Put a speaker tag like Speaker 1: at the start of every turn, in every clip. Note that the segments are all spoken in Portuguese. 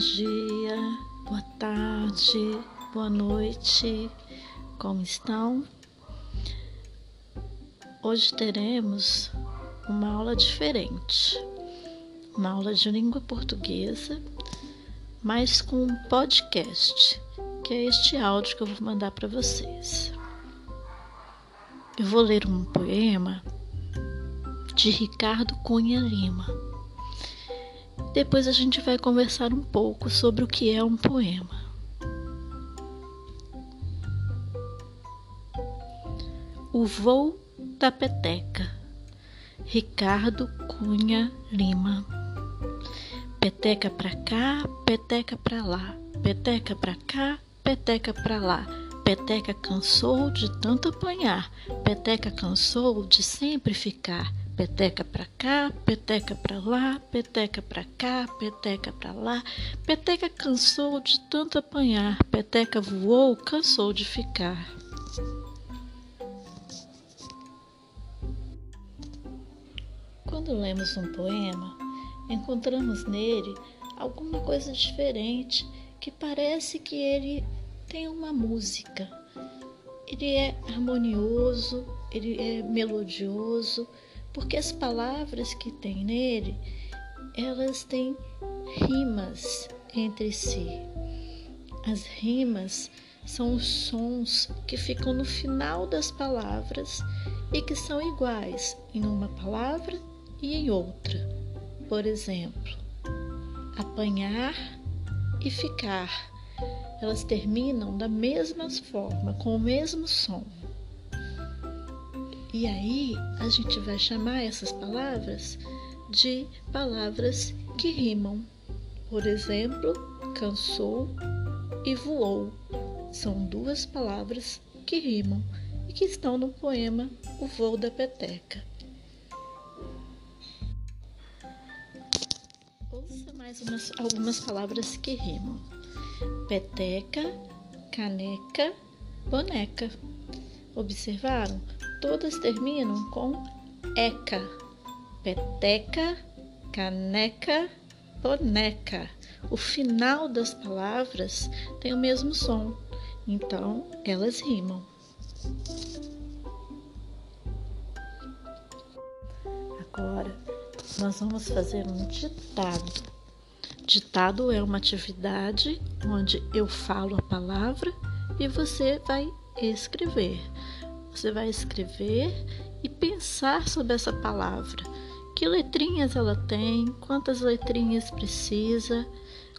Speaker 1: Dia, boa tarde, boa noite, como estão? Hoje teremos uma aula diferente, uma aula de língua portuguesa, mas com um podcast, que é este áudio que eu vou mandar para vocês. Eu vou ler um poema de Ricardo Cunha Lima depois a gente vai conversar um pouco sobre o que é um poema. O voo da peteca. Ricardo Cunha Lima. Peteca pra cá, peteca pra lá, peteca pra cá, peteca pra lá. Peteca cansou de tanto apanhar, peteca cansou de sempre ficar. Peteca pra cá, peteca pra lá, peteca pra cá, peteca pra lá. Peteca cansou de tanto apanhar, peteca voou, cansou de ficar. Quando lemos um poema, encontramos nele alguma coisa diferente que parece que ele tem uma música. Ele é harmonioso, ele é melodioso porque as palavras que tem nele, elas têm rimas entre si. As rimas são os sons que ficam no final das palavras e que são iguais em uma palavra e em outra. Por exemplo, apanhar e ficar. Elas terminam da mesma forma, com o mesmo som. E aí a gente vai chamar essas palavras de palavras que rimam. Por exemplo, cansou e voou. São duas palavras que rimam e que estão no poema O Voo da Peteca. Ouça mais umas, algumas palavras que rimam: peteca, caneca, boneca. Observaram? Todas terminam com eca, peteca, caneca, boneca. O final das palavras tem o mesmo som, então elas rimam. Agora nós vamos fazer um ditado. Ditado é uma atividade onde eu falo a palavra e você vai escrever. Você vai escrever e pensar sobre essa palavra. Que letrinhas ela tem? Quantas letrinhas precisa?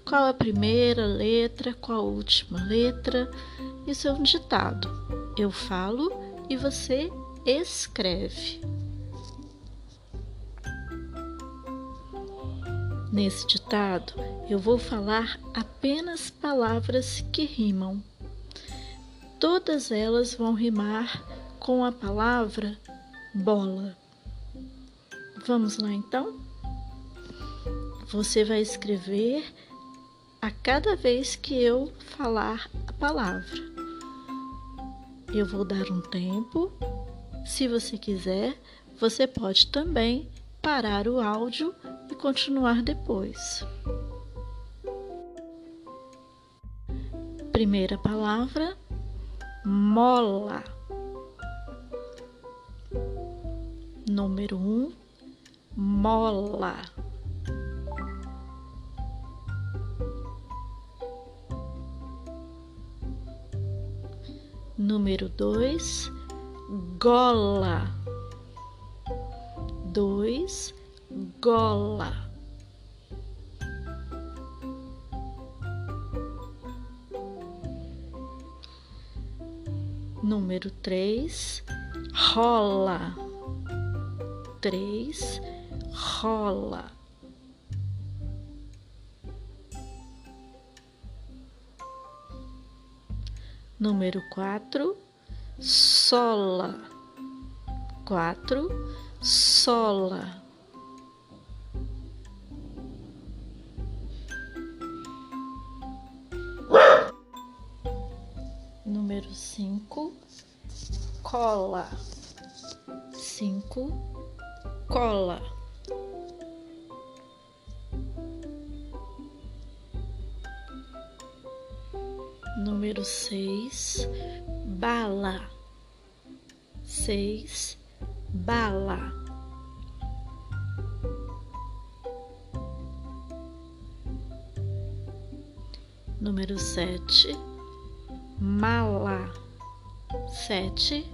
Speaker 1: Qual a primeira letra? Qual a última letra? Isso é um ditado. Eu falo e você escreve. Nesse ditado, eu vou falar apenas palavras que rimam. Todas elas vão rimar com a palavra bola. Vamos lá então? Você vai escrever a cada vez que eu falar a palavra. Eu vou dar um tempo. Se você quiser, você pode também parar o áudio e continuar depois. Primeira palavra: mola. Número um, mola. Número dois, gola. Dois, gola. Número três, rola três, rola. Número quatro, sola. Quatro, sola. Número cinco, cola. Cinco, cola. Número seis, bala. Seis, bala. Número sete, mala. Sete,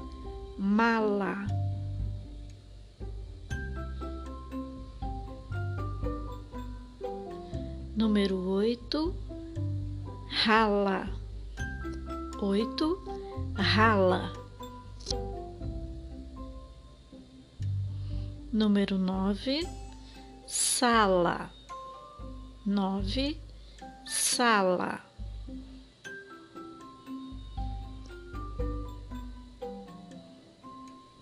Speaker 1: mala. Número oito, rala. Oito, rala. Número nove, sala. Nove, sala.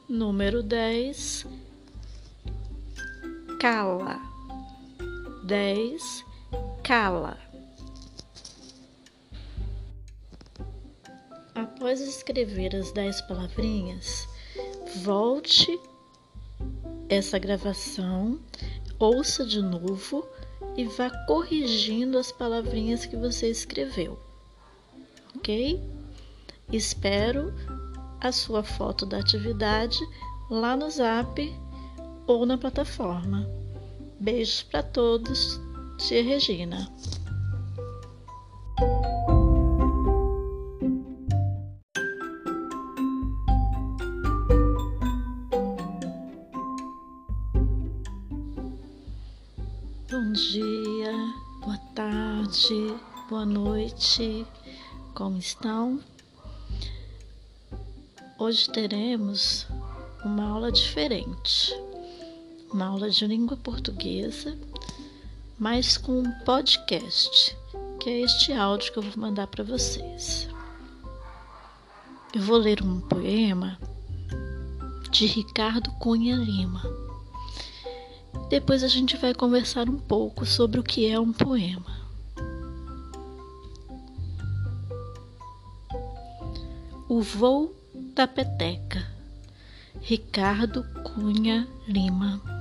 Speaker 1: Número dez, cala. Dez, cala. Após escrever as dez palavrinhas, volte essa gravação, ouça de novo e vá corrigindo as palavrinhas que você escreveu. Ok? Espero a sua foto da atividade lá no Zap ou na plataforma. Beijos para todos, tia Regina. Bom dia, boa tarde, boa noite, como estão? Hoje teremos uma aula diferente, uma aula de língua portuguesa, mas com um podcast, que é este áudio que eu vou mandar para vocês. Eu vou ler um poema de Ricardo Cunha Lima depois a gente vai conversar um pouco sobre o que é um poema. O voo da peteca. Ricardo Cunha Lima.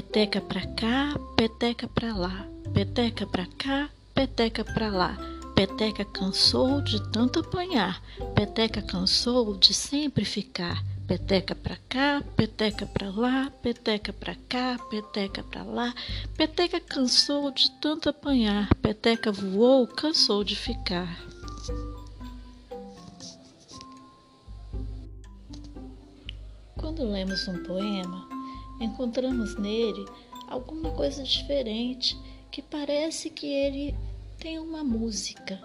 Speaker 1: Peteca pra cá, peteca pra lá, peteca pra cá, peteca pra lá. Peteca cansou de tanto apanhar, peteca cansou de sempre ficar. Peteca pra cá, peteca pra lá, peteca pra cá, peteca pra lá. Peteca cansou de tanto apanhar, peteca voou, cansou de ficar. Quando lemos um poema, encontramos nele alguma coisa diferente que parece que ele tem uma música.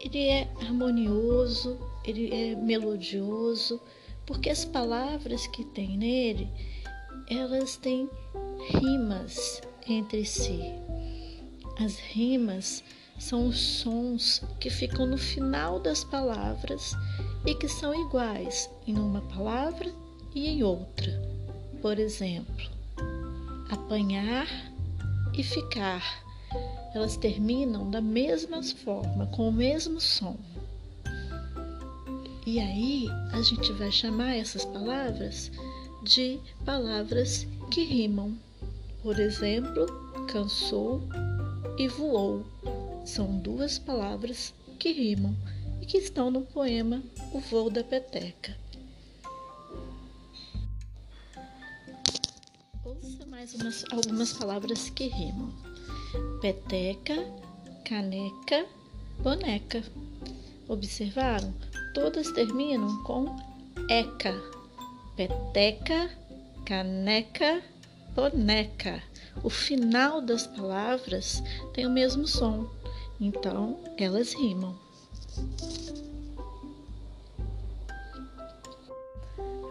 Speaker 1: Ele é harmonioso, ele é melodioso porque as palavras que tem nele, elas têm rimas entre si. As rimas são os sons que ficam no final das palavras e que são iguais em uma palavra e em outra. Por exemplo, apanhar e ficar. Elas terminam da mesma forma, com o mesmo som. E aí a gente vai chamar essas palavras de palavras que rimam. Por exemplo, cansou e voou. São duas palavras que rimam e que estão no poema O Voo da Peteca. Mais umas, algumas palavras que rimam: peteca, caneca, boneca. Observaram? todas terminam com eca, peteca, caneca, boneca. O final das palavras tem o mesmo som, então elas rimam.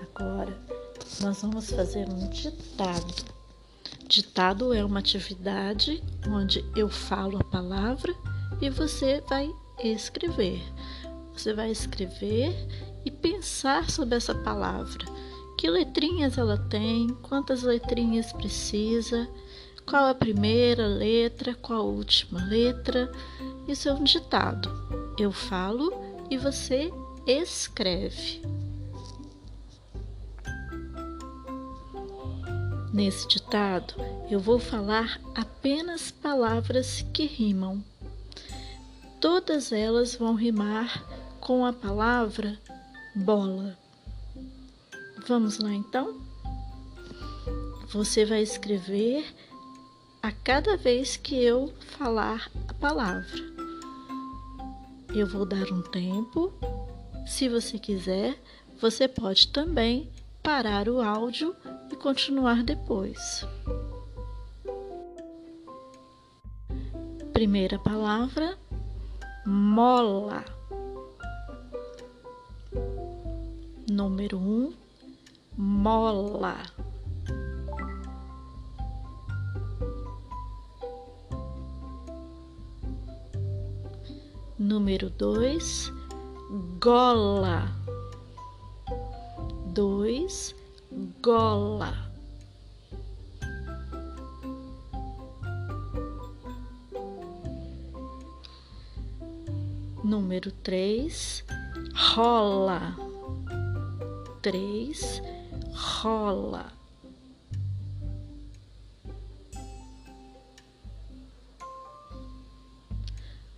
Speaker 1: Agora nós vamos fazer um ditado. Ditado é uma atividade onde eu falo a palavra e você vai escrever. Você vai escrever e pensar sobre essa palavra. Que letrinhas ela tem? Quantas letrinhas precisa? Qual a primeira letra? Qual a última letra? Isso é um ditado. Eu falo e você escreve. Nesse ditado, eu vou falar apenas palavras que rimam. todas elas vão rimar com a palavra bola. Vamos lá então? Você vai escrever a cada vez que eu falar a palavra. Eu vou dar um tempo. Se você quiser, você pode também parar o áudio e continuar depois. Primeira palavra: mola. Número um, mola. Número dois, gola. Dois, gola. Número três, rola. Três, rola.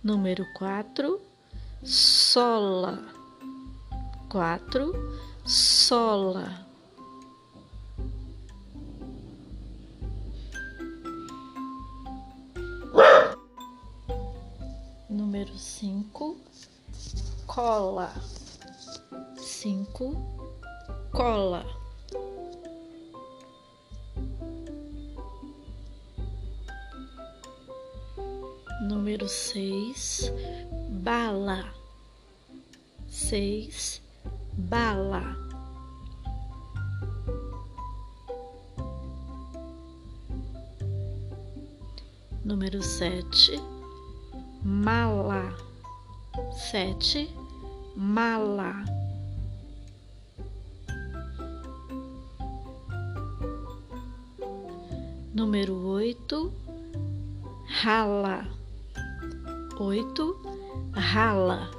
Speaker 1: Número quatro, sola. Quatro, sola. Cola. Cinco, cola. Número seis, bala. Seis, bala. Número sete, mala. Sete, mala. Número oito, rala oito, rala.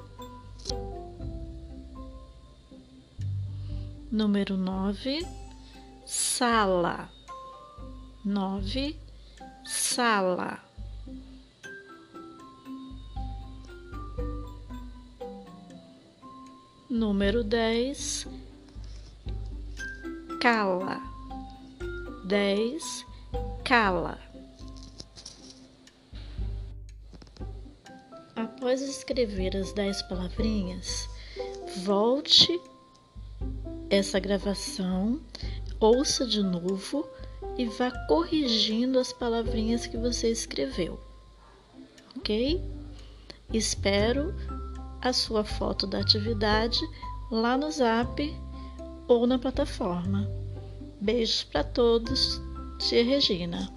Speaker 1: Número nove, sala. Nove, sala. Número dez, cala. Dez, cala. Após escrever as dez palavrinhas, volte essa gravação, ouça de novo e vá corrigindo as palavrinhas que você escreveu. Ok? Espero a sua foto da atividade lá no Zap ou na plataforma. Beijos para todos, tia Regina.